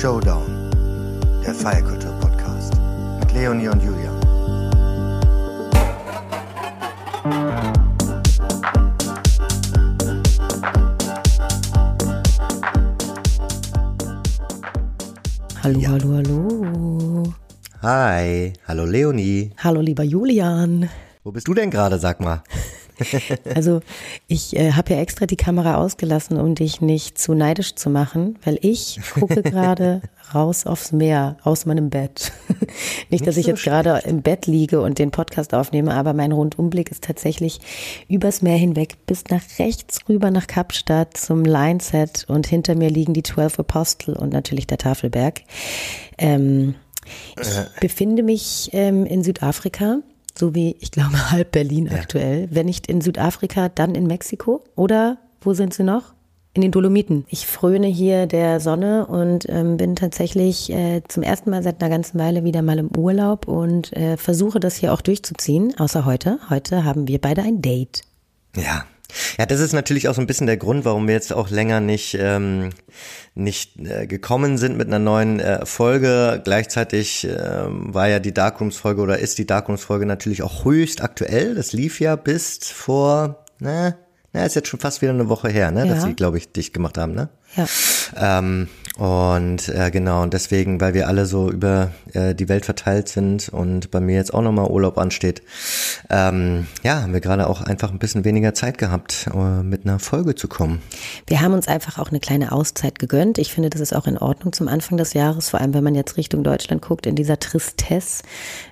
Showdown, der Feierkultur-Podcast mit Leonie und Julian. Hallo, hallo, hallo. Hi, hallo Leonie. Hallo, lieber Julian. Wo bist du denn gerade, sag mal? Also ich äh, habe ja extra die Kamera ausgelassen, um dich nicht zu neidisch zu machen, weil ich gucke gerade raus aufs Meer aus meinem Bett. nicht, dass ich jetzt gerade im Bett liege und den Podcast aufnehme, aber mein Rundumblick ist tatsächlich übers Meer hinweg bis nach rechts rüber nach Kapstadt zum Lineset und hinter mir liegen die Twelve Apostel und natürlich der Tafelberg. Ähm, ich befinde mich ähm, in Südafrika so wie ich glaube halb Berlin ja. aktuell. Wenn nicht in Südafrika, dann in Mexiko. Oder wo sind sie noch? In den Dolomiten. Ich fröne hier der Sonne und ähm, bin tatsächlich äh, zum ersten Mal seit einer ganzen Weile wieder mal im Urlaub und äh, versuche das hier auch durchzuziehen. Außer heute. Heute haben wir beide ein Date. Ja, ja, das ist natürlich auch so ein bisschen der Grund, warum wir jetzt auch länger nicht, ähm, nicht äh, gekommen sind mit einer neuen äh, Folge. Gleichzeitig äh, war ja die Darkrooms-Folge oder ist die Darkrooms-Folge natürlich auch höchst aktuell. Das lief ja bis vor, ne, na, ist jetzt schon fast wieder eine Woche her, ne, ja. dass sie, glaube ich, dich gemacht haben, ne? Ja. Ähm, und äh, genau, und deswegen, weil wir alle so über äh, die Welt verteilt sind und bei mir jetzt auch nochmal Urlaub ansteht, ähm, ja, haben wir gerade auch einfach ein bisschen weniger Zeit gehabt, äh, mit einer Folge zu kommen. Wir haben uns einfach auch eine kleine Auszeit gegönnt. Ich finde, das ist auch in Ordnung zum Anfang des Jahres, vor allem wenn man jetzt Richtung Deutschland guckt, in dieser Tristesse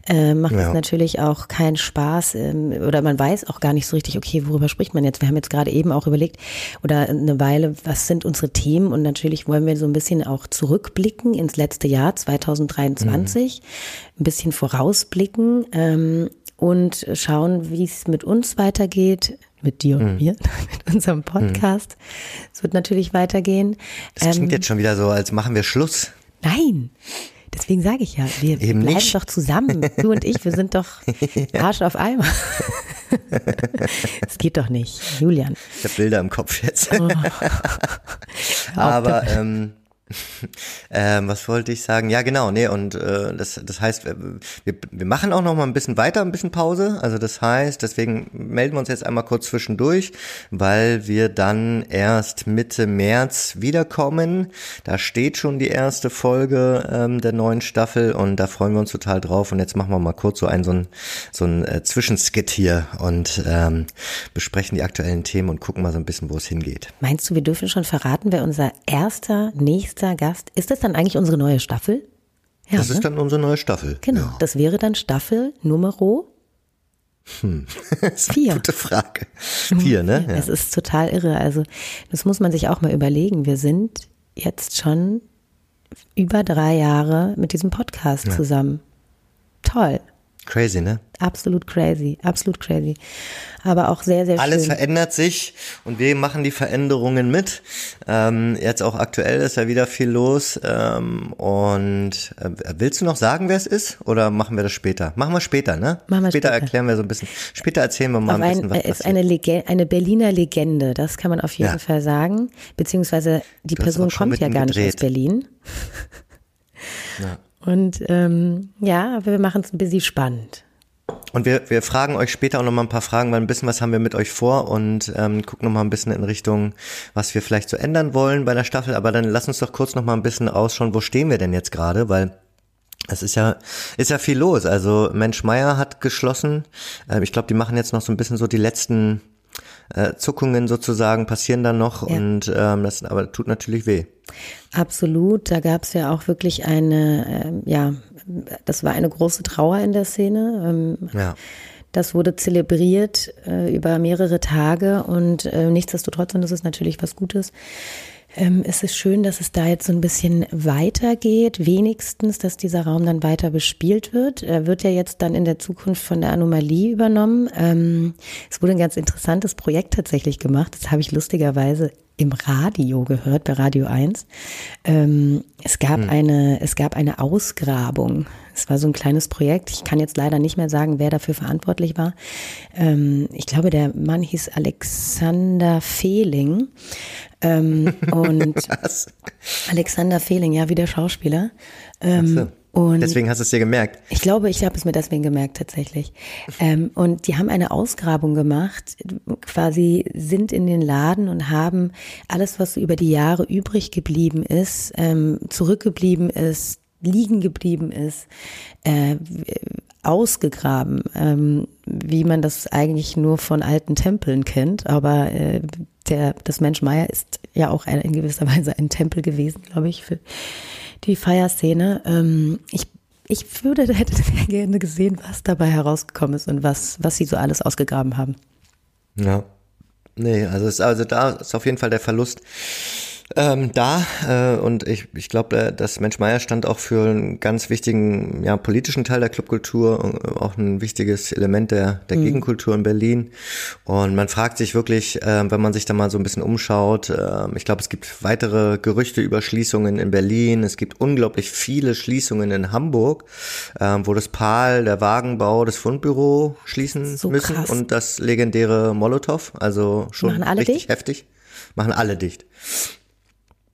äh, macht ja. es natürlich auch keinen Spaß ähm, oder man weiß auch gar nicht so richtig, okay, worüber spricht man jetzt? Wir haben jetzt gerade eben auch überlegt oder eine Weile, was sind unsere Themen und natürlich wollen wir so ein bisschen bisschen auch zurückblicken ins letzte Jahr 2023, mhm. ein bisschen vorausblicken ähm, und schauen, wie es mit uns weitergeht, mit dir und mhm. mir, mit unserem Podcast. Mhm. Es wird natürlich weitergehen. Das klingt ähm, jetzt schon wieder so, als machen wir Schluss. Nein. Deswegen sage ich ja, wir Eben bleiben nicht. doch zusammen. Du und ich, wir sind doch Arsch auf Eimer. Das geht doch nicht, Julian. Ich habe Bilder im Kopf jetzt. Oh. Aber ähm, ähm, was wollte ich sagen? Ja, genau, nee, und äh, das, das heißt, wir, wir machen auch noch mal ein bisschen weiter, ein bisschen Pause. Also das heißt, deswegen melden wir uns jetzt einmal kurz zwischendurch, weil wir dann erst Mitte März wiederkommen. Da steht schon die erste Folge ähm, der neuen Staffel und da freuen wir uns total drauf. Und jetzt machen wir mal kurz so ein so ein, so ein äh, Zwischenskit hier und ähm, besprechen die aktuellen Themen und gucken mal so ein bisschen, wo es hingeht. Meinst du, wir dürfen schon verraten, wer unser erster, nächster nächster Gast. Ist das dann eigentlich unsere neue Staffel? Ja, das ne? ist dann unsere neue Staffel. Genau. Ja. Das wäre dann Staffel Nummer hm. eine gute Frage. Vier, ne? Ja. Es ist total irre. Also, das muss man sich auch mal überlegen. Wir sind jetzt schon über drei Jahre mit diesem Podcast ja. zusammen. Toll. Crazy, ne? Absolut crazy, absolut crazy. Aber auch sehr, sehr Alles schön. verändert sich und wir machen die Veränderungen mit. Ähm, jetzt auch aktuell ist ja wieder viel los. Ähm, und äh, willst du noch sagen, wer es ist? Oder machen wir das später? Machen wir später, ne? Machen wir später, später. erklären wir so ein bisschen. Später erzählen wir mal auf ein bisschen, was ein, ist eine, Legende, eine Berliner Legende, das kann man auf jeden ja. Fall sagen. Beziehungsweise die du Person kommt ja gar gedreht. nicht aus Berlin. Ja. Und ähm, ja, wir machen es ein bisschen spannend. Und wir, wir fragen euch später auch noch mal ein paar Fragen, weil ein bisschen was haben wir mit euch vor und ähm, gucken noch mal ein bisschen in Richtung, was wir vielleicht so ändern wollen bei der Staffel. Aber dann lass uns doch kurz noch mal ein bisschen ausschauen, wo stehen wir denn jetzt gerade, weil es ist ja, ist ja viel los. Also Mensch Meier hat geschlossen. Äh, ich glaube, die machen jetzt noch so ein bisschen so die letzten äh, Zuckungen sozusagen passieren dann noch ja. und ähm, das aber tut natürlich weh. Absolut, da gab es ja auch wirklich eine, äh, ja, das war eine große Trauer in der Szene. Ähm, ja. Das wurde zelebriert äh, über mehrere Tage und äh, nichtsdestotrotz, und das ist natürlich was Gutes, ähm, es ist schön, dass es da jetzt so ein bisschen weitergeht, wenigstens, dass dieser Raum dann weiter bespielt wird. Er wird ja jetzt dann in der Zukunft von der Anomalie übernommen. Ähm, es wurde ein ganz interessantes Projekt tatsächlich gemacht. Das habe ich lustigerweise im Radio gehört, bei Radio 1. Ähm, es gab hm. eine, es gab eine Ausgrabung Es war so ein kleines Projekt. Ich kann jetzt leider nicht mehr sagen, wer dafür verantwortlich war. Ähm, ich glaube, der Mann hieß Alexander Fehling. Ähm, und Was? Alexander Fehling, ja, wie der Schauspieler. Ähm, so. Und deswegen hast du es dir gemerkt. Ich glaube, ich habe es mir deswegen gemerkt tatsächlich. Ähm, und die haben eine Ausgrabung gemacht, quasi sind in den Laden und haben alles, was über die Jahre übrig geblieben ist, ähm, zurückgeblieben ist, liegen geblieben ist, äh, ausgegraben, ähm, wie man das eigentlich nur von alten Tempeln kennt. Aber äh, der, das Mensch Meier ist ja auch ein, in gewisser Weise ein Tempel gewesen, glaube ich, für die Feierszene. Ähm, ich ich würde, hätte sehr gerne gesehen, was dabei herausgekommen ist und was, was sie so alles ausgegraben haben. Ja. Nee, also, ist, also da ist auf jeden Fall der Verlust ähm, da äh, und ich, ich glaube, äh, dass Mensch Meier stand auch für einen ganz wichtigen ja, politischen Teil der Clubkultur, äh, auch ein wichtiges Element der, der mhm. Gegenkultur in Berlin. Und man fragt sich wirklich, äh, wenn man sich da mal so ein bisschen umschaut, äh, ich glaube, es gibt weitere Gerüchte über Schließungen in Berlin, es gibt unglaublich viele Schließungen in Hamburg, äh, wo das PAL, der Wagenbau, das Fundbüro schließen so müssen krass. und das legendäre Molotow, also schon richtig dicht? heftig, machen alle dicht.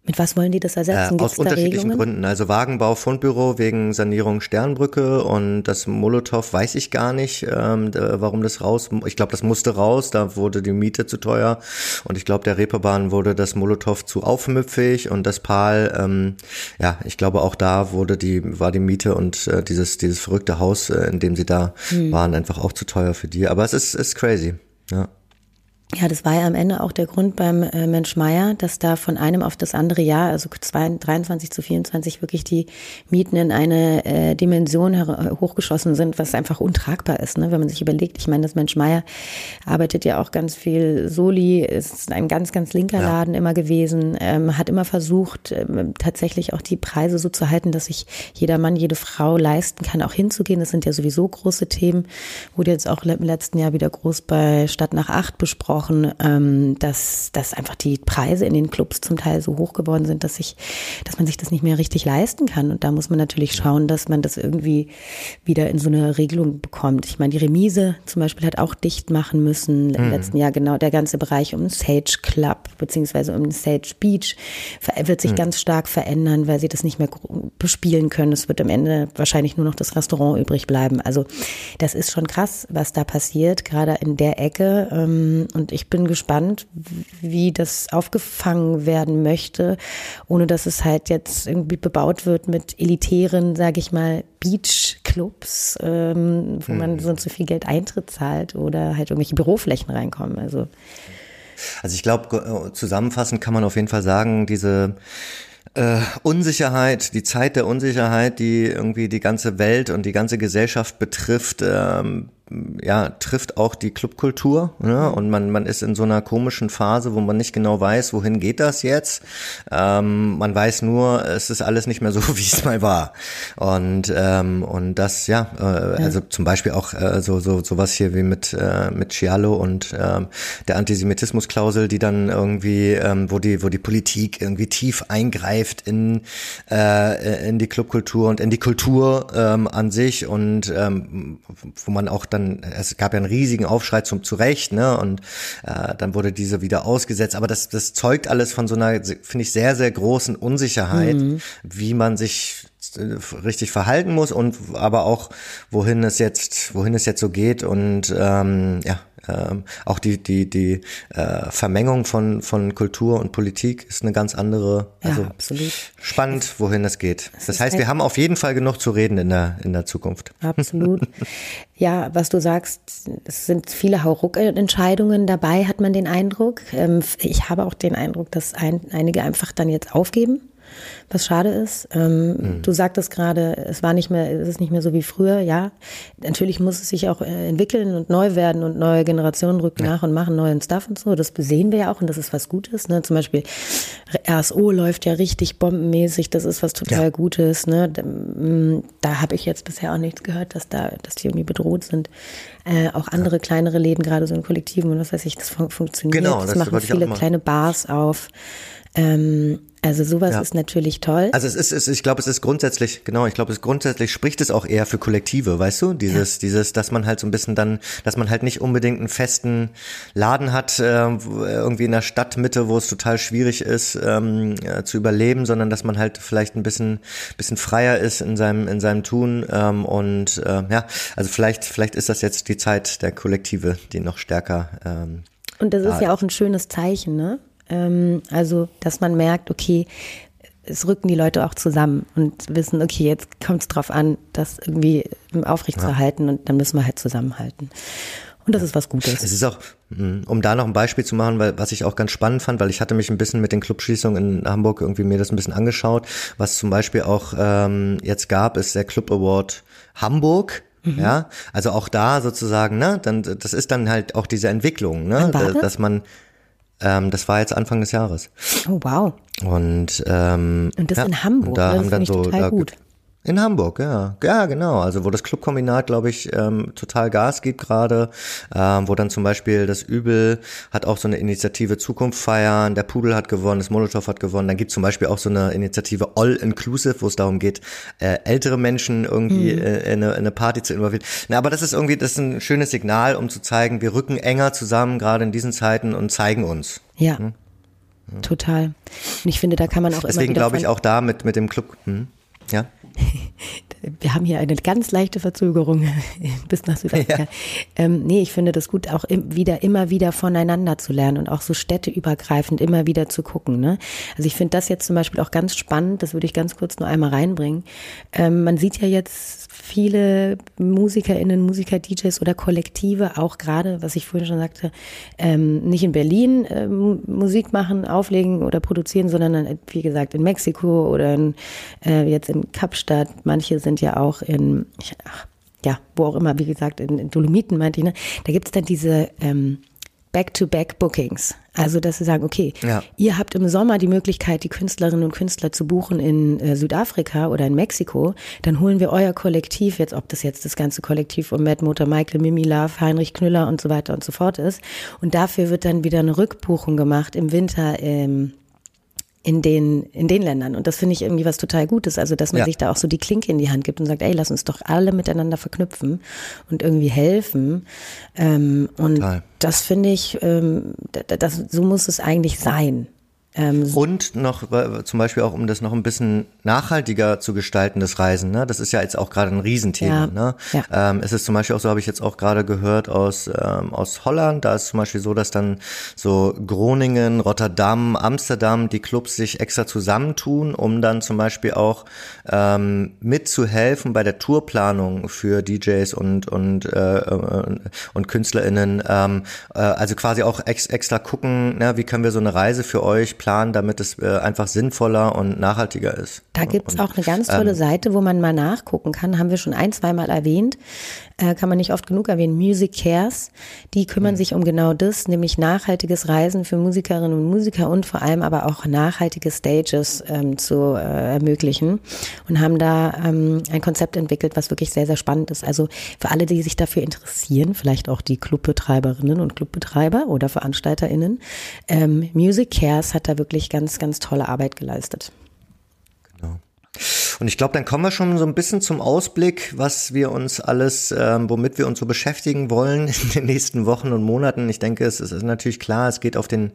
Mit was wollen die das ersetzen? Äh, aus unterschiedlichen Gründen. Also Wagenbau, Fundbüro wegen Sanierung Sternbrücke und das Molotow weiß ich gar nicht, ähm, warum das raus. Ich glaube, das musste raus. Da wurde die Miete zu teuer und ich glaube, der Reeperbahn wurde das Molotow zu aufmüpfig und das Pal. Ähm, ja, ich glaube, auch da wurde die war die Miete und äh, dieses dieses verrückte Haus, äh, in dem sie da hm. waren, einfach auch zu teuer für die. Aber es ist ist crazy. Ja. Ja, das war ja am Ende auch der Grund beim äh, Mensch Meier, dass da von einem auf das andere Jahr, also 23 zu 24, wirklich die Mieten in eine äh, Dimension hochgeschossen sind, was einfach untragbar ist, ne? wenn man sich überlegt. Ich meine, das Mensch Meier arbeitet ja auch ganz viel Soli, ist ein ganz, ganz linker ja. Laden immer gewesen, ähm, hat immer versucht, ähm, tatsächlich auch die Preise so zu halten, dass sich jeder Mann, jede Frau leisten kann, auch hinzugehen. Das sind ja sowieso große Themen. Wurde jetzt auch im letzten Jahr wieder groß bei Stadt nach acht besprochen angesprochen, ähm, dass, dass einfach die Preise in den Clubs zum Teil so hoch geworden sind, dass ich, dass man sich das nicht mehr richtig leisten kann. Und da muss man natürlich schauen, dass man das irgendwie wieder in so eine Regelung bekommt. Ich meine, die Remise zum Beispiel hat auch dicht machen müssen. Im mhm. letzten Jahr genau der ganze Bereich um den Sage Club beziehungsweise um den Sage Beach wird sich mhm. ganz stark verändern, weil sie das nicht mehr bespielen können. Es wird am Ende wahrscheinlich nur noch das Restaurant übrig bleiben. Also das ist schon krass, was da passiert, gerade in der Ecke. Ähm, und und ich bin gespannt, wie das aufgefangen werden möchte, ohne dass es halt jetzt irgendwie bebaut wird mit elitären, sage ich mal, Beachclubs, ähm, wo man mhm. so und so viel Geld Eintritt zahlt oder halt irgendwelche Büroflächen reinkommen. Also also ich glaube, zusammenfassend kann man auf jeden Fall sagen, diese äh, Unsicherheit, die Zeit der Unsicherheit, die irgendwie die ganze Welt und die ganze Gesellschaft betrifft, ähm, ja, trifft auch die Clubkultur. Ne? Und man, man ist in so einer komischen Phase, wo man nicht genau weiß, wohin geht das jetzt. Ähm, man weiß nur, es ist alles nicht mehr so, wie es mal war. Und, ähm, und das, ja, äh, also zum Beispiel auch äh, so, so, sowas hier wie mit, äh, mit Cialo und äh, der Antisemitismusklausel, die dann irgendwie, ähm, wo die, wo die Politik irgendwie tief eingreift in, äh, in die Clubkultur und in die Kultur ähm, an sich und ähm, wo man auch dann dann, es gab ja einen riesigen Aufschrei zum Zurecht, ne? Und äh, dann wurde diese wieder ausgesetzt. Aber das, das zeugt alles von so einer, finde ich, sehr, sehr großen Unsicherheit, mhm. wie man sich äh, richtig verhalten muss und aber auch wohin es jetzt wohin es jetzt so geht und ähm, ja ähm, auch die, die, die äh, Vermengung von, von Kultur und Politik ist eine ganz andere. Also ja, absolut. Spannend, wohin es geht. Es das heißt, wir haben auf jeden Fall genug zu reden in der, in der Zukunft. Absolut. ja, was du sagst, es sind viele Hauruck-Entscheidungen dabei, hat man den Eindruck. Ähm, ich habe auch den Eindruck, dass ein, einige einfach dann jetzt aufgeben was schade ist. Ähm, mhm. Du sagtest gerade, es war nicht mehr, es ist nicht mehr so wie früher. Ja, natürlich muss es sich auch äh, entwickeln und neu werden und neue Generationen rücken ja. nach und machen neuen Stuff und so. Das sehen wir ja auch und das ist was Gutes. Ne? Zum Beispiel RSO läuft ja richtig bombenmäßig. Das ist was total ja. Gutes. Ne? Da, mm, da habe ich jetzt bisher auch nichts gehört, dass da, dass die irgendwie bedroht sind. Äh, auch andere ja. kleinere Läden, gerade so in Kollektiven und was weiß ich, das fun funktioniert. Genau, das, das machen viele kleine Bars auf. Ähm, Also sowas ja. ist natürlich toll. Also es ist, es, ich glaube, es ist grundsätzlich, genau, ich glaube, es grundsätzlich spricht es auch eher für Kollektive, weißt du? Dieses, ja. dieses, dass man halt so ein bisschen dann, dass man halt nicht unbedingt einen festen Laden hat, äh, irgendwie in der Stadtmitte, wo es total schwierig ist, ähm, äh, zu überleben, sondern dass man halt vielleicht ein bisschen, bisschen freier ist in seinem, in seinem Tun. Ähm, und äh, ja, also vielleicht, vielleicht ist das jetzt die Zeit der Kollektive, die noch stärker ähm, und das ist ja auch ein schönes Zeichen, ne? Ähm, also, dass man merkt, okay, es rücken die Leute auch zusammen und wissen, okay, jetzt kommt es drauf an, das irgendwie aufrechtzuerhalten ja. und dann müssen wir halt zusammenhalten. Und das ist was Gutes. Es ist auch, hm, um da noch ein Beispiel zu machen, weil was ich auch ganz spannend fand, weil ich hatte mich ein bisschen mit den Clubschließungen in Hamburg irgendwie mir das ein bisschen angeschaut. Was zum Beispiel auch ähm, jetzt gab, ist der Club Award Hamburg. Mhm. Ja, also auch da sozusagen, ne, dann das ist dann halt auch diese Entwicklung, ne, dass man ähm, das war jetzt Anfang des Jahres. Oh wow. Und ähm, und das ja, in Hamburg. Und da das haben dann so total da, gut. In Hamburg, ja. Ja, genau. Also wo das Clubkombinat, glaube ich, ähm, total Gas gibt gerade, ähm, wo dann zum Beispiel das Übel hat auch so eine Initiative Zukunft feiern, der Pudel hat gewonnen, das Molotow hat gewonnen. Dann gibt zum Beispiel auch so eine Initiative All Inclusive, wo es darum geht, äh, ältere Menschen irgendwie mhm. äh, in, eine, in eine Party zu involvieren. Na, aber das ist irgendwie, das ist ein schönes Signal, um zu zeigen, wir rücken enger zusammen, gerade in diesen Zeiten und zeigen uns. Ja. Hm? Total. Und ich finde, da kann man auch Deswegen glaube ich auch da mit, mit dem Club, hm? Ja. wir haben hier eine ganz leichte Verzögerung bis nach Südafrika. Ja. Ähm, nee, ich finde das gut, auch im, wieder, immer wieder voneinander zu lernen und auch so städteübergreifend immer wieder zu gucken. Ne? Also ich finde das jetzt zum Beispiel auch ganz spannend, das würde ich ganz kurz nur einmal reinbringen. Ähm, man sieht ja jetzt viele MusikerInnen, Musiker, DJs oder Kollektive, auch gerade, was ich vorhin schon sagte, ähm, nicht in Berlin äh, Musik machen, auflegen oder produzieren, sondern wie gesagt in Mexiko oder in, äh, jetzt in Kapstadt. Manche sind ja auch in, ach, ja, wo auch immer, wie gesagt, in, in Dolomiten meinte ich, ne? Da gibt es dann diese ähm, Back-to-Back-Bookings. Also, dass sie sagen, okay, ja. ihr habt im Sommer die Möglichkeit, die Künstlerinnen und Künstler zu buchen in äh, Südafrika oder in Mexiko. Dann holen wir euer Kollektiv, jetzt ob das jetzt das ganze Kollektiv um Matt Motor, Michael, Mimi Love, Heinrich Knüller und so weiter und so fort ist. Und dafür wird dann wieder eine Rückbuchung gemacht im Winter ähm, in den, in den Ländern. Und das finde ich irgendwie was total Gutes. Also, dass man ja. sich da auch so die Klinke in die Hand gibt und sagt, ey, lass uns doch alle miteinander verknüpfen und irgendwie helfen. Ähm, und total. das finde ich, ähm, das, so muss es eigentlich sein. Ähm, und noch äh, zum Beispiel auch, um das noch ein bisschen nachhaltiger zu gestalten, das Reisen. Ne? Das ist ja jetzt auch gerade ein Riesenthema. Ja, ne? Ja. Ähm, es ist zum Beispiel auch so, habe ich jetzt auch gerade gehört aus, ähm, aus Holland. Da ist zum Beispiel so, dass dann so Groningen, Rotterdam, Amsterdam, die Clubs sich extra zusammentun, um dann zum Beispiel auch ähm, mitzuhelfen bei der Tourplanung für DJs und und äh, und KünstlerInnen. Ähm, äh, also quasi auch ex extra gucken, ne, wie können wir so eine Reise für euch planen planen, damit es äh, einfach sinnvoller und nachhaltiger ist. Da gibt es auch eine ganz tolle ähm, Seite, wo man mal nachgucken kann, haben wir schon ein, zweimal erwähnt, äh, kann man nicht oft genug erwähnen, Music Cares. Die kümmern mhm. sich um genau das, nämlich nachhaltiges Reisen für Musikerinnen und Musiker und vor allem aber auch nachhaltige Stages ähm, zu äh, ermöglichen und haben da ähm, ein Konzept entwickelt, was wirklich sehr, sehr spannend ist. Also für alle, die sich dafür interessieren, vielleicht auch die Clubbetreiberinnen und Clubbetreiber oder VeranstalterInnen, ähm, Music Cares hat da wirklich ganz, ganz tolle Arbeit geleistet. Und ich glaube, dann kommen wir schon so ein bisschen zum Ausblick, was wir uns alles, ähm, womit wir uns so beschäftigen wollen in den nächsten Wochen und Monaten. Ich denke, es ist natürlich klar, es geht auf den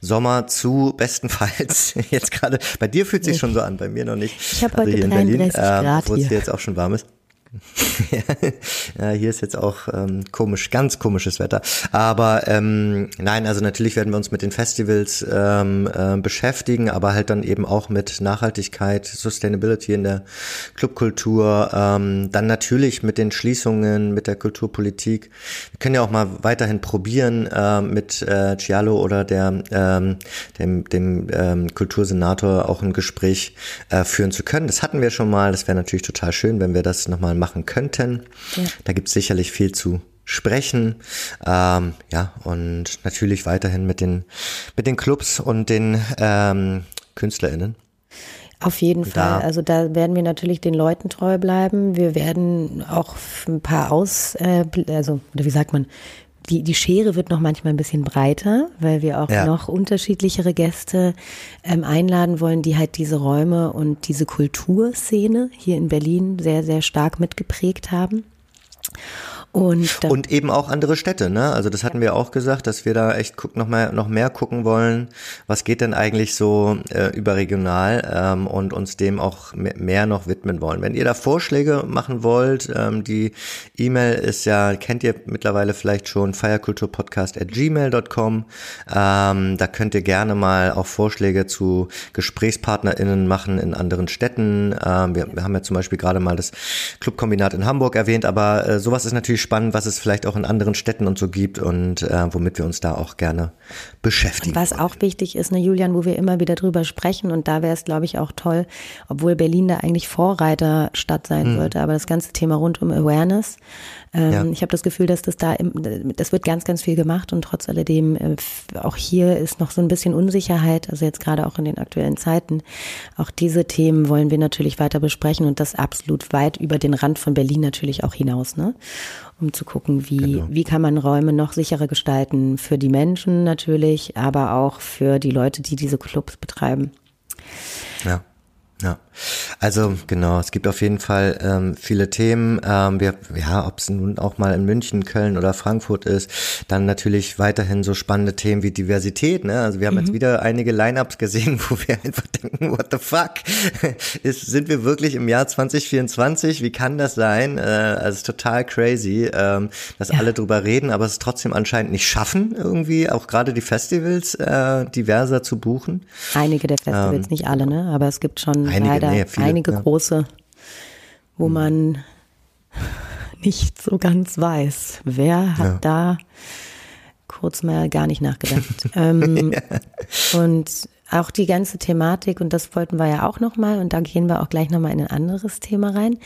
Sommer zu, bestenfalls. Jetzt gerade, bei dir fühlt sich schon so an, bei mir noch nicht. Ich habe also heute 33 Berlin, Grad äh, wo es jetzt auch schon warm ist. ja, hier ist jetzt auch ähm, komisch, ganz komisches Wetter. Aber ähm, nein, also natürlich werden wir uns mit den Festivals ähm, äh, beschäftigen, aber halt dann eben auch mit Nachhaltigkeit, Sustainability in der Clubkultur, ähm, dann natürlich mit den Schließungen, mit der Kulturpolitik. Wir können ja auch mal weiterhin probieren, äh, mit äh, Giallo oder der, ähm, dem, dem ähm, Kultursenator auch ein Gespräch äh, führen zu können. Das hatten wir schon mal. Das wäre natürlich total schön, wenn wir das nochmal machen könnten. Ja. Da gibt es sicherlich viel zu sprechen. Ähm, ja, und natürlich weiterhin mit den, mit den Clubs und den ähm, KünstlerInnen. Auf jeden da. Fall. Also da werden wir natürlich den Leuten treu bleiben. Wir werden auch ein paar aus, äh, also oder wie sagt man, die, die Schere wird noch manchmal ein bisschen breiter, weil wir auch ja. noch unterschiedlichere Gäste ähm, einladen wollen, die halt diese Räume und diese Kulturszene hier in Berlin sehr, sehr stark mitgeprägt haben. Und, und eben auch andere Städte, ne? Also das hatten wir auch gesagt, dass wir da echt guck, noch, mal, noch mehr gucken wollen, was geht denn eigentlich so äh, überregional ähm, und uns dem auch mehr noch widmen wollen. Wenn ihr da Vorschläge machen wollt, ähm, die E-Mail ist ja, kennt ihr mittlerweile vielleicht schon, feierkulturpodcast at gmail.com. Ähm, da könnt ihr gerne mal auch Vorschläge zu GesprächspartnerInnen machen in anderen Städten. Ähm, wir, wir haben ja zum Beispiel gerade mal das Clubkombinat in Hamburg erwähnt, aber äh, sowas ist natürlich spannend, was es vielleicht auch in anderen Städten und so gibt und äh, womit wir uns da auch gerne beschäftigen. Was wollen. auch wichtig ist, ne, Julian, wo wir immer wieder drüber sprechen und da wäre es, glaube ich, auch toll, obwohl Berlin da eigentlich Vorreiterstadt sein hm. sollte, aber das ganze Thema rund um Awareness. Ähm, ja. Ich habe das Gefühl, dass das da, im, das wird ganz, ganz viel gemacht und trotz alledem äh, auch hier ist noch so ein bisschen Unsicherheit, also jetzt gerade auch in den aktuellen Zeiten. Auch diese Themen wollen wir natürlich weiter besprechen und das absolut weit über den Rand von Berlin natürlich auch hinaus. Ne? um zu gucken, wie, genau. wie kann man Räume noch sicherer gestalten für die Menschen natürlich, aber auch für die Leute, die diese Clubs betreiben. Ja. Ja, also genau, es gibt auf jeden Fall ähm, viele Themen. Ähm, wir, ja, ob es nun auch mal in München, Köln oder Frankfurt ist, dann natürlich weiterhin so spannende Themen wie Diversität. Ne? Also wir haben mhm. jetzt wieder einige Lineups gesehen, wo wir einfach denken, what the fuck? ist, sind wir wirklich im Jahr 2024? Wie kann das sein? Äh, also es ist total crazy, ähm, dass ja. alle drüber reden, aber es trotzdem anscheinend nicht schaffen, irgendwie auch gerade die Festivals äh, diverser zu buchen. Einige der Festivals, ähm, nicht alle, ne? Aber es gibt schon einige, leider nee, viele, einige ja. große, wo hm. man nicht so ganz weiß, wer hat ja. da kurz mal gar nicht nachgedacht. ähm, und auch die ganze Thematik, und das wollten wir ja auch nochmal, und da gehen wir auch gleich nochmal in ein anderes Thema rein.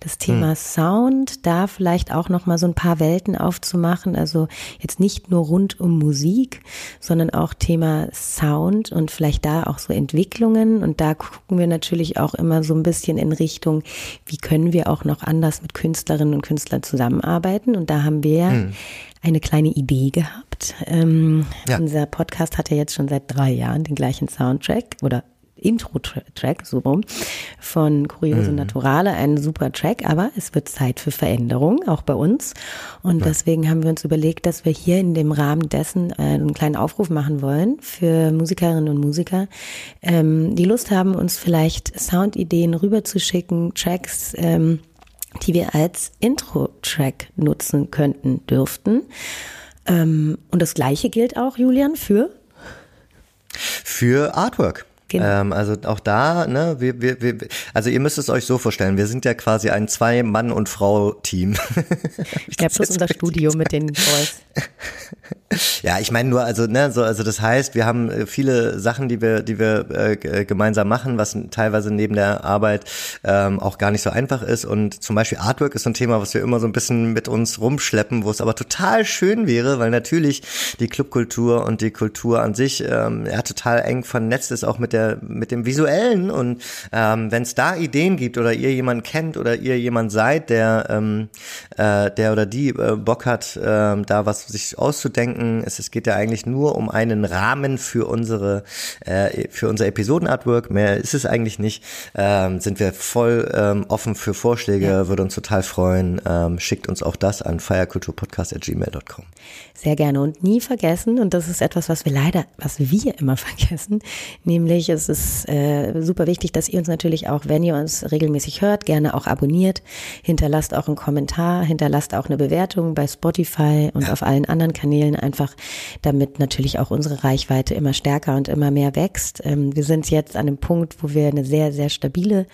Das Thema hm. Sound, da vielleicht auch nochmal so ein paar Welten aufzumachen. Also jetzt nicht nur rund um Musik, sondern auch Thema Sound und vielleicht da auch so Entwicklungen. Und da gucken wir natürlich auch immer so ein bisschen in Richtung, wie können wir auch noch anders mit Künstlerinnen und Künstlern zusammenarbeiten. Und da haben wir hm eine kleine Idee gehabt. Ähm, ja. Unser Podcast hat ja jetzt schon seit drei Jahren den gleichen Soundtrack oder Intro-Track, so rum, von Kuriose mhm. Naturale, ein super Track, aber es wird Zeit für Veränderung, auch bei uns. Und ja. deswegen haben wir uns überlegt, dass wir hier in dem Rahmen dessen einen kleinen Aufruf machen wollen für Musikerinnen und Musiker, ähm, die Lust haben, uns vielleicht Soundideen rüberzuschicken, Tracks, ähm, die wir als Intro-Track nutzen könnten, dürften. Ähm, und das gleiche gilt auch, Julian, für? Für Artwork. Genau. Ähm, also auch da, ne, wir, wir, wir, also ihr müsst es euch so vorstellen, wir sind ja quasi ein Zwei-Mann- und Frau-Team. ja, plus unser Studio mit den Boys. Ja, ich meine nur, also ne, so, also das heißt, wir haben äh, viele Sachen, die wir, die wir äh, äh, gemeinsam machen, was teilweise neben der Arbeit ähm, auch gar nicht so einfach ist. Und zum Beispiel Artwork ist so ein Thema, was wir immer so ein bisschen mit uns rumschleppen, wo es aber total schön wäre, weil natürlich die Clubkultur und die Kultur an sich ähm, ja total eng vernetzt ist, auch mit der mit dem Visuellen. Und ähm, wenn es da Ideen gibt oder ihr jemanden kennt oder ihr jemand seid, der ähm, äh, der oder die äh, Bock hat, äh, da was sich auszudenken denken, es, es geht ja eigentlich nur um einen Rahmen für unsere, äh, für unser Episodenartwork. Mehr ist es eigentlich nicht. Ähm, sind wir voll ähm, offen für Vorschläge, ja. würde uns total freuen. Ähm, schickt uns auch das an feierkulturpodcast.gmail.com. Sehr gerne und nie vergessen, und das ist etwas, was wir leider, was wir immer vergessen, nämlich es ist äh, super wichtig, dass ihr uns natürlich auch, wenn ihr uns regelmäßig hört, gerne auch abonniert, hinterlasst auch einen Kommentar, hinterlasst auch eine Bewertung bei Spotify und ja. auf allen anderen Kanälen einfach, damit natürlich auch unsere Reichweite immer stärker und immer mehr wächst. Ähm, wir sind jetzt an dem Punkt, wo wir eine sehr, sehr stabile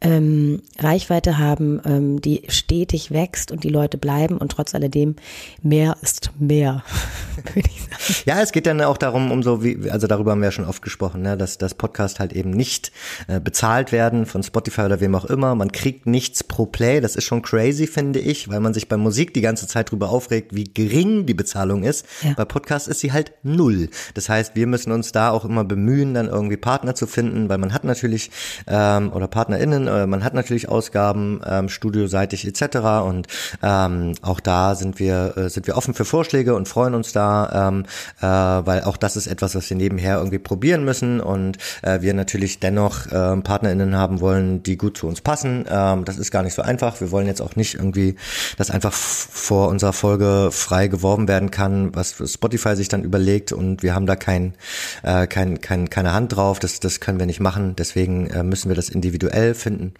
ähm, Reichweite haben, ähm, die stetig wächst und die Leute bleiben und trotz alledem mehr ist mehr, würde ich sagen. Ja, es geht dann auch darum, um so wie, also darüber haben wir ja schon oft gesprochen, ne, dass das Podcast halt eben nicht äh, bezahlt werden von Spotify oder wem auch immer. Man kriegt nichts pro Play. Das ist schon crazy, finde ich, weil man sich bei Musik die ganze Zeit drüber aufregt, wie gering die Bezahlung ist. Ja. Bei Podcasts ist sie halt null. Das heißt, wir müssen uns da auch immer bemühen, dann irgendwie Partner zu finden, weil man hat natürlich ähm, oder PartnerInnen, äh, man hat natürlich Ausgaben, ähm, studioseitig etc. Und ähm, auch da sind wir äh, sind wir offen für Vorschläge und freuen uns da, ähm, äh, weil auch das ist etwas, was wir nebenher irgendwie probieren müssen und äh, wir natürlich dennoch äh, PartnerInnen haben wollen, die gut zu uns passen. Ähm, das ist gar nicht so einfach. Wir wollen jetzt auch nicht irgendwie, dass einfach vor unserer Folge frei geworben werden kann, was Spotify sich dann überlegt und wir haben da kein, äh, kein, kein, keine Hand drauf. Das, das können wir nicht machen. Deswegen äh, müssen wir das individuell finden.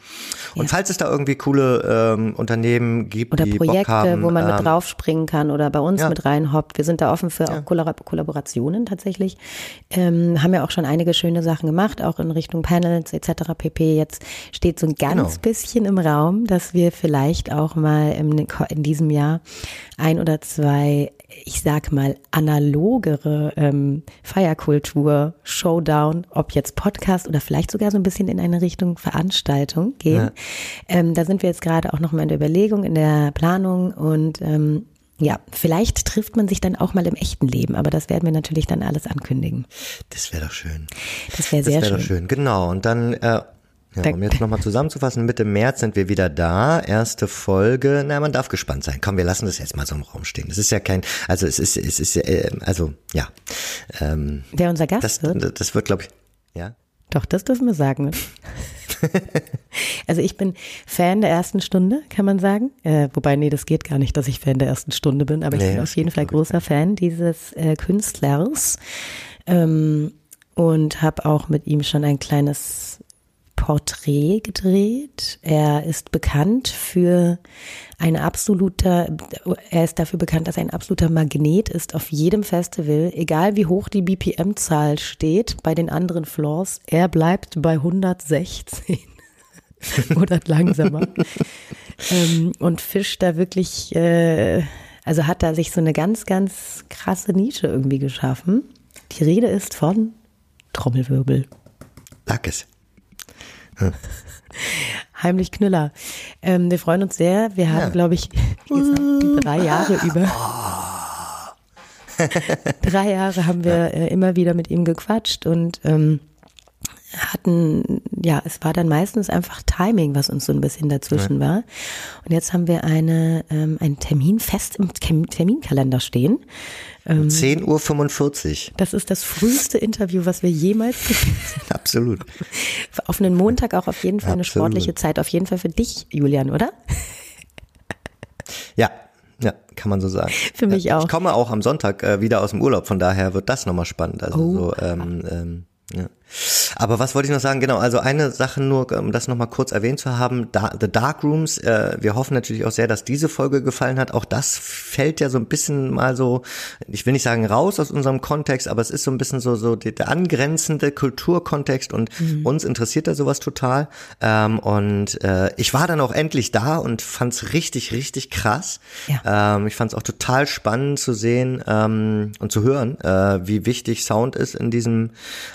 Und ja. falls es da irgendwie coole ähm, Unternehmen gibt, oder die Projekte, Bock haben, wo man mit ähm, draufspringen kann oder bei uns ja. mit reinhoppt. Wir sind da offen für ja. Kollaborationen tatsächlich. Ähm, haben ja auch schon einige schöne Sachen gemacht, auch in Richtung Panels etc. pp. Jetzt steht so ein ganz genau. bisschen im Raum, dass wir vielleicht auch mal im, in diesem Jahr ein oder zwei ich sag mal, analogere ähm, Feierkultur, Showdown, ob jetzt Podcast oder vielleicht sogar so ein bisschen in eine Richtung Veranstaltung gehen. Ja. Ähm, da sind wir jetzt gerade auch nochmal in der Überlegung, in der Planung und ähm, ja, vielleicht trifft man sich dann auch mal im echten Leben, aber das werden wir natürlich dann alles ankündigen. Das wäre doch schön. Das wäre sehr das wär schön. Doch schön. Genau. Und dann äh, ja, um jetzt nochmal zusammenzufassen, Mitte März sind wir wieder da. Erste Folge. Na, man darf gespannt sein. Komm, wir lassen das jetzt mal so im Raum stehen. Das ist ja kein, also es ist, es ist, äh, also ja. Ähm, Wer unser Gast das, wird? Das wird, glaube ich, ja. Doch, das dürfen wir sagen. also ich bin Fan der ersten Stunde, kann man sagen. Äh, wobei, nee, das geht gar nicht, dass ich Fan der ersten Stunde bin, aber ich nee, bin auf jeden Fall großer Fan dieses äh, Künstlers ähm, und habe auch mit ihm schon ein kleines Porträt gedreht. Er ist bekannt für ein absoluter, er ist dafür bekannt, dass er ein absoluter Magnet ist auf jedem Festival, egal wie hoch die BPM-Zahl steht bei den anderen Floors. Er bleibt bei 116 oder langsamer ähm, und fischt da wirklich, äh, also hat da sich so eine ganz, ganz krasse Nische irgendwie geschaffen. Die Rede ist von Trommelwirbel. Sag es. Heimlich Knüller. Ähm, wir freuen uns sehr. Wir haben, ja. glaube ich, drei Jahre über. drei Jahre haben wir äh, immer wieder mit ihm gequatscht und ähm, hatten, ja, es war dann meistens einfach Timing, was uns so ein bisschen dazwischen ja. war. Und jetzt haben wir eine, ähm, einen Termin fest im Terminkalender stehen. Ähm, 10.45 Uhr. Das ist das früheste Interview, was wir jemals Absolut. Auf einen Montag auch auf jeden Fall Absolut. eine sportliche Zeit. Auf jeden Fall für dich, Julian, oder? Ja, ja, kann man so sagen. Für mich auch. Ich komme auch am Sonntag äh, wieder aus dem Urlaub, von daher wird das nochmal spannend. Also oh. so, ähm, ähm, ja. Aber was wollte ich noch sagen? Genau, also eine Sache nur, um das nochmal kurz erwähnt zu haben, da, The Dark Rooms, äh, wir hoffen natürlich auch sehr, dass diese Folge gefallen hat. Auch das fällt ja so ein bisschen mal so, ich will nicht sagen raus aus unserem Kontext, aber es ist so ein bisschen so, so der, angrenzende Kulturkontext und mhm. uns interessiert da sowas total. Ähm, und äh, ich war dann auch endlich da und fand's richtig, richtig krass. Ja. Ähm, ich fand's auch total spannend zu sehen ähm, und zu hören, äh, wie wichtig Sound ist in diesem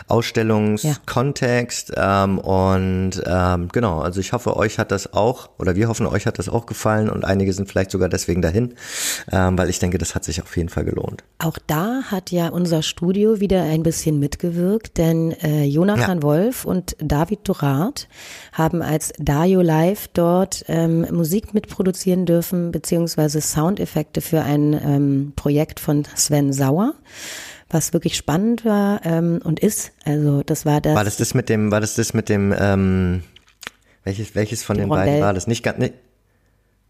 Ausstellung Ausstellungskontext. Ja. Ähm, und ähm, genau, also ich hoffe, euch hat das auch, oder wir hoffen, euch hat das auch gefallen und einige sind vielleicht sogar deswegen dahin, ähm, weil ich denke, das hat sich auf jeden Fall gelohnt. Auch da hat ja unser Studio wieder ein bisschen mitgewirkt, denn äh, Jonathan ja. Wolf und David Dorat haben als Dario Live dort ähm, Musik mitproduzieren dürfen, beziehungsweise Soundeffekte für ein ähm, Projekt von Sven Sauer was wirklich spannend war ähm, und ist. Also das war das. War das das mit dem, war das das mit dem, ähm, welches, welches von den Rondell. beiden war das? Nicht ganz, ne,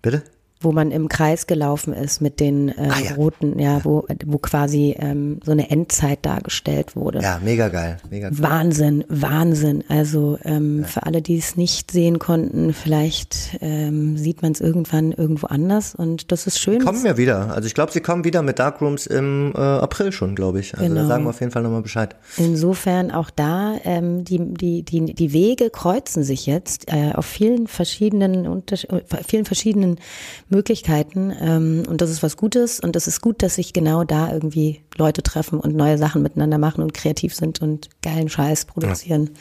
bitte? Wo man im Kreis gelaufen ist mit den äh, ah, ja. roten, ja, wo, wo quasi ähm, so eine Endzeit dargestellt wurde. Ja, mega geil, mega geil. Wahnsinn, Wahnsinn. Also ähm, ja. für alle, die es nicht sehen konnten, vielleicht ähm, sieht man es irgendwann irgendwo anders und das ist schön. Die kommen ja wieder. Also ich glaube, sie kommen wieder mit Darkrooms im äh, April schon, glaube ich. Also genau. da sagen wir auf jeden Fall nochmal Bescheid. Insofern auch da, ähm, die, die, die, die Wege kreuzen sich jetzt äh, auf vielen verschiedenen, unter, vielen verschiedenen Möglichkeiten ähm, und das ist was Gutes und es ist gut, dass sich genau da irgendwie Leute treffen und neue Sachen miteinander machen und kreativ sind und geilen Scheiß produzieren.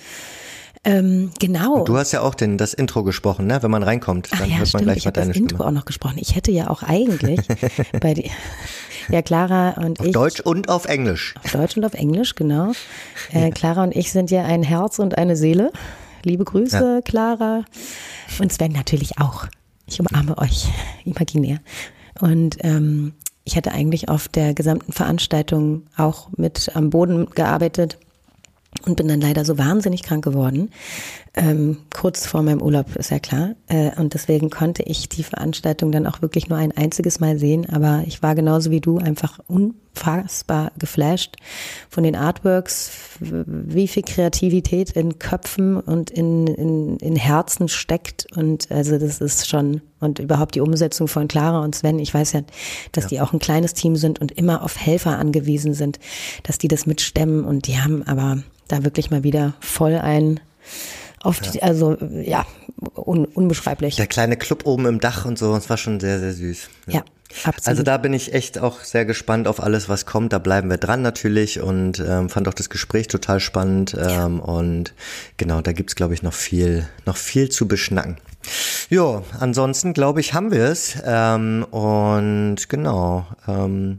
Ähm, genau. Und du hast ja auch den, das Intro gesprochen, ne? Wenn man reinkommt, dann Ach ja, hört man stimmt. gleich Ich mal habe das deine Intro Stimme. auch noch gesprochen. Ich hätte ja auch eigentlich bei die, ja Clara und Auf ich Deutsch und auf Englisch. auf Deutsch und auf Englisch genau. Äh, Clara und ich sind ja ein Herz und eine Seele. Liebe Grüße, Clara und Sven natürlich auch. Ich umarme euch imaginär. Und ähm, ich hatte eigentlich auf der gesamten Veranstaltung auch mit am Boden gearbeitet und bin dann leider so wahnsinnig krank geworden. Ähm, kurz vor meinem Urlaub, ist ja klar. Äh, und deswegen konnte ich die Veranstaltung dann auch wirklich nur ein einziges Mal sehen. Aber ich war genauso wie du einfach unfassbar geflasht von den Artworks, wie viel Kreativität in Köpfen und in, in, in Herzen steckt. Und also das ist schon, und überhaupt die Umsetzung von Clara und Sven. Ich weiß ja, dass die auch ein kleines Team sind und immer auf Helfer angewiesen sind, dass die das mitstemmen. Und die haben aber da wirklich mal wieder voll ein auf die, also ja, un, unbeschreiblich. Der kleine Club oben im Dach und so, es war schon sehr, sehr süß. ja, absolut. Also da bin ich echt auch sehr gespannt auf alles, was kommt. Da bleiben wir dran natürlich und ähm, fand auch das Gespräch total spannend. Ähm, Und genau, da gibt's glaube ich, noch viel, noch viel zu beschnacken. Ja, ansonsten glaube ich, haben wir es. Ähm, und genau, ähm,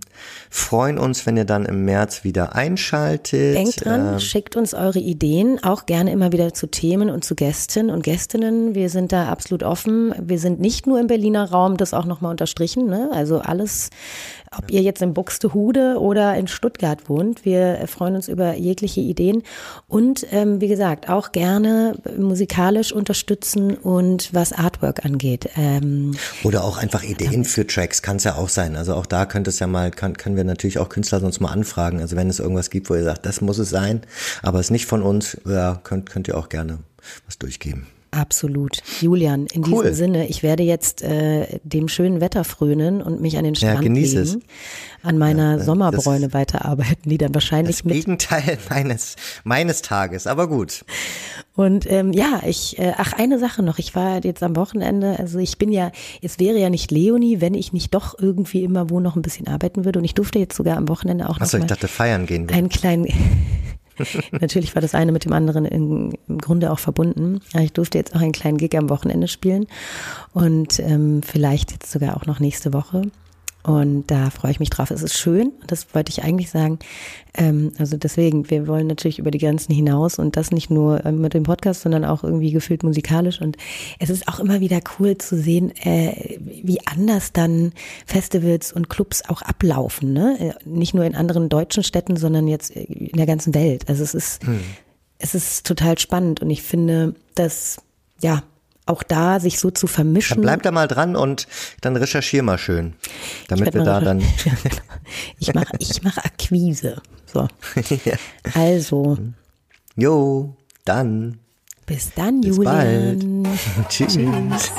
freuen uns, wenn ihr dann im März wieder einschaltet. Denkt dran, Ähm, schickt uns eure Ideen, auch gerne immer wieder zu Themen und zu Gästen und Gästinnen. Wir sind da absolut offen. Wir sind nicht nur im Berliner Raum, das auch nochmal unterstrichen. Ne? Also alles, ob ihr jetzt in Buxtehude oder in Stuttgart wohnt, wir freuen uns über jegliche Ideen. Und ähm, wie gesagt, auch gerne musikalisch unterstützen und was Artwork angeht. Ähm, Oder auch einfach Ideen für Tracks, kann es ja auch sein. Also auch da könnte es ja mal, kann, können wir natürlich auch Künstler sonst mal anfragen. Also wenn es irgendwas gibt, wo ihr sagt, das muss es sein, aber es ist nicht von uns, ja, könnt, könnt ihr auch gerne was durchgeben. Absolut. Julian, in Cool. diesem Sinne, ich werde jetzt äh, dem schönen Wetter frönen und mich an den Ja, Strand genieß legen, es. an meiner das- Sommerbräune weiterarbeiten, die dann wahrscheinlich Das mit. Gegenteil meines, meines Tages, aber gut. Und ähm, ja, ich, äh, ach, eine Sache noch. Ich war jetzt am Wochenende, also ich bin ja, es wäre ja nicht Leonie, wenn ich nicht doch irgendwie immer wo noch ein bisschen arbeiten würde. Und ich durfte jetzt sogar am Wochenende auch Achso, noch ich dachte feiern gehen wir. einen kleinen. Natürlich war das eine mit dem anderen in, im Grunde auch verbunden. Ich durfte jetzt auch einen kleinen Gig am Wochenende spielen und ähm, vielleicht jetzt sogar auch noch nächste Woche. Und da freue ich mich drauf. Es ist schön, das wollte ich eigentlich sagen. Ähm, also deswegen, wir wollen natürlich über die Grenzen hinaus und das nicht nur ähm, mit dem Podcast, sondern auch irgendwie gefühlt musikalisch. Und es ist auch immer wieder cool zu sehen, äh, wie anders dann Festivals und Clubs auch ablaufen. Ne? Äh, Nicht nur in anderen deutschen Städten, sondern jetzt in der ganzen Welt. Also es ist, es ist total spannend und ich finde, dass ja auch da sich so zu Dann vermischen. bleib da mal dran und dann recherchier mal schön, damit wir da dann. Genau. Ich mache ich mach Akquise. So. ja. Also, Jo, dann. bis dann, Bis Julian. bald. Tschüss. Tschüss.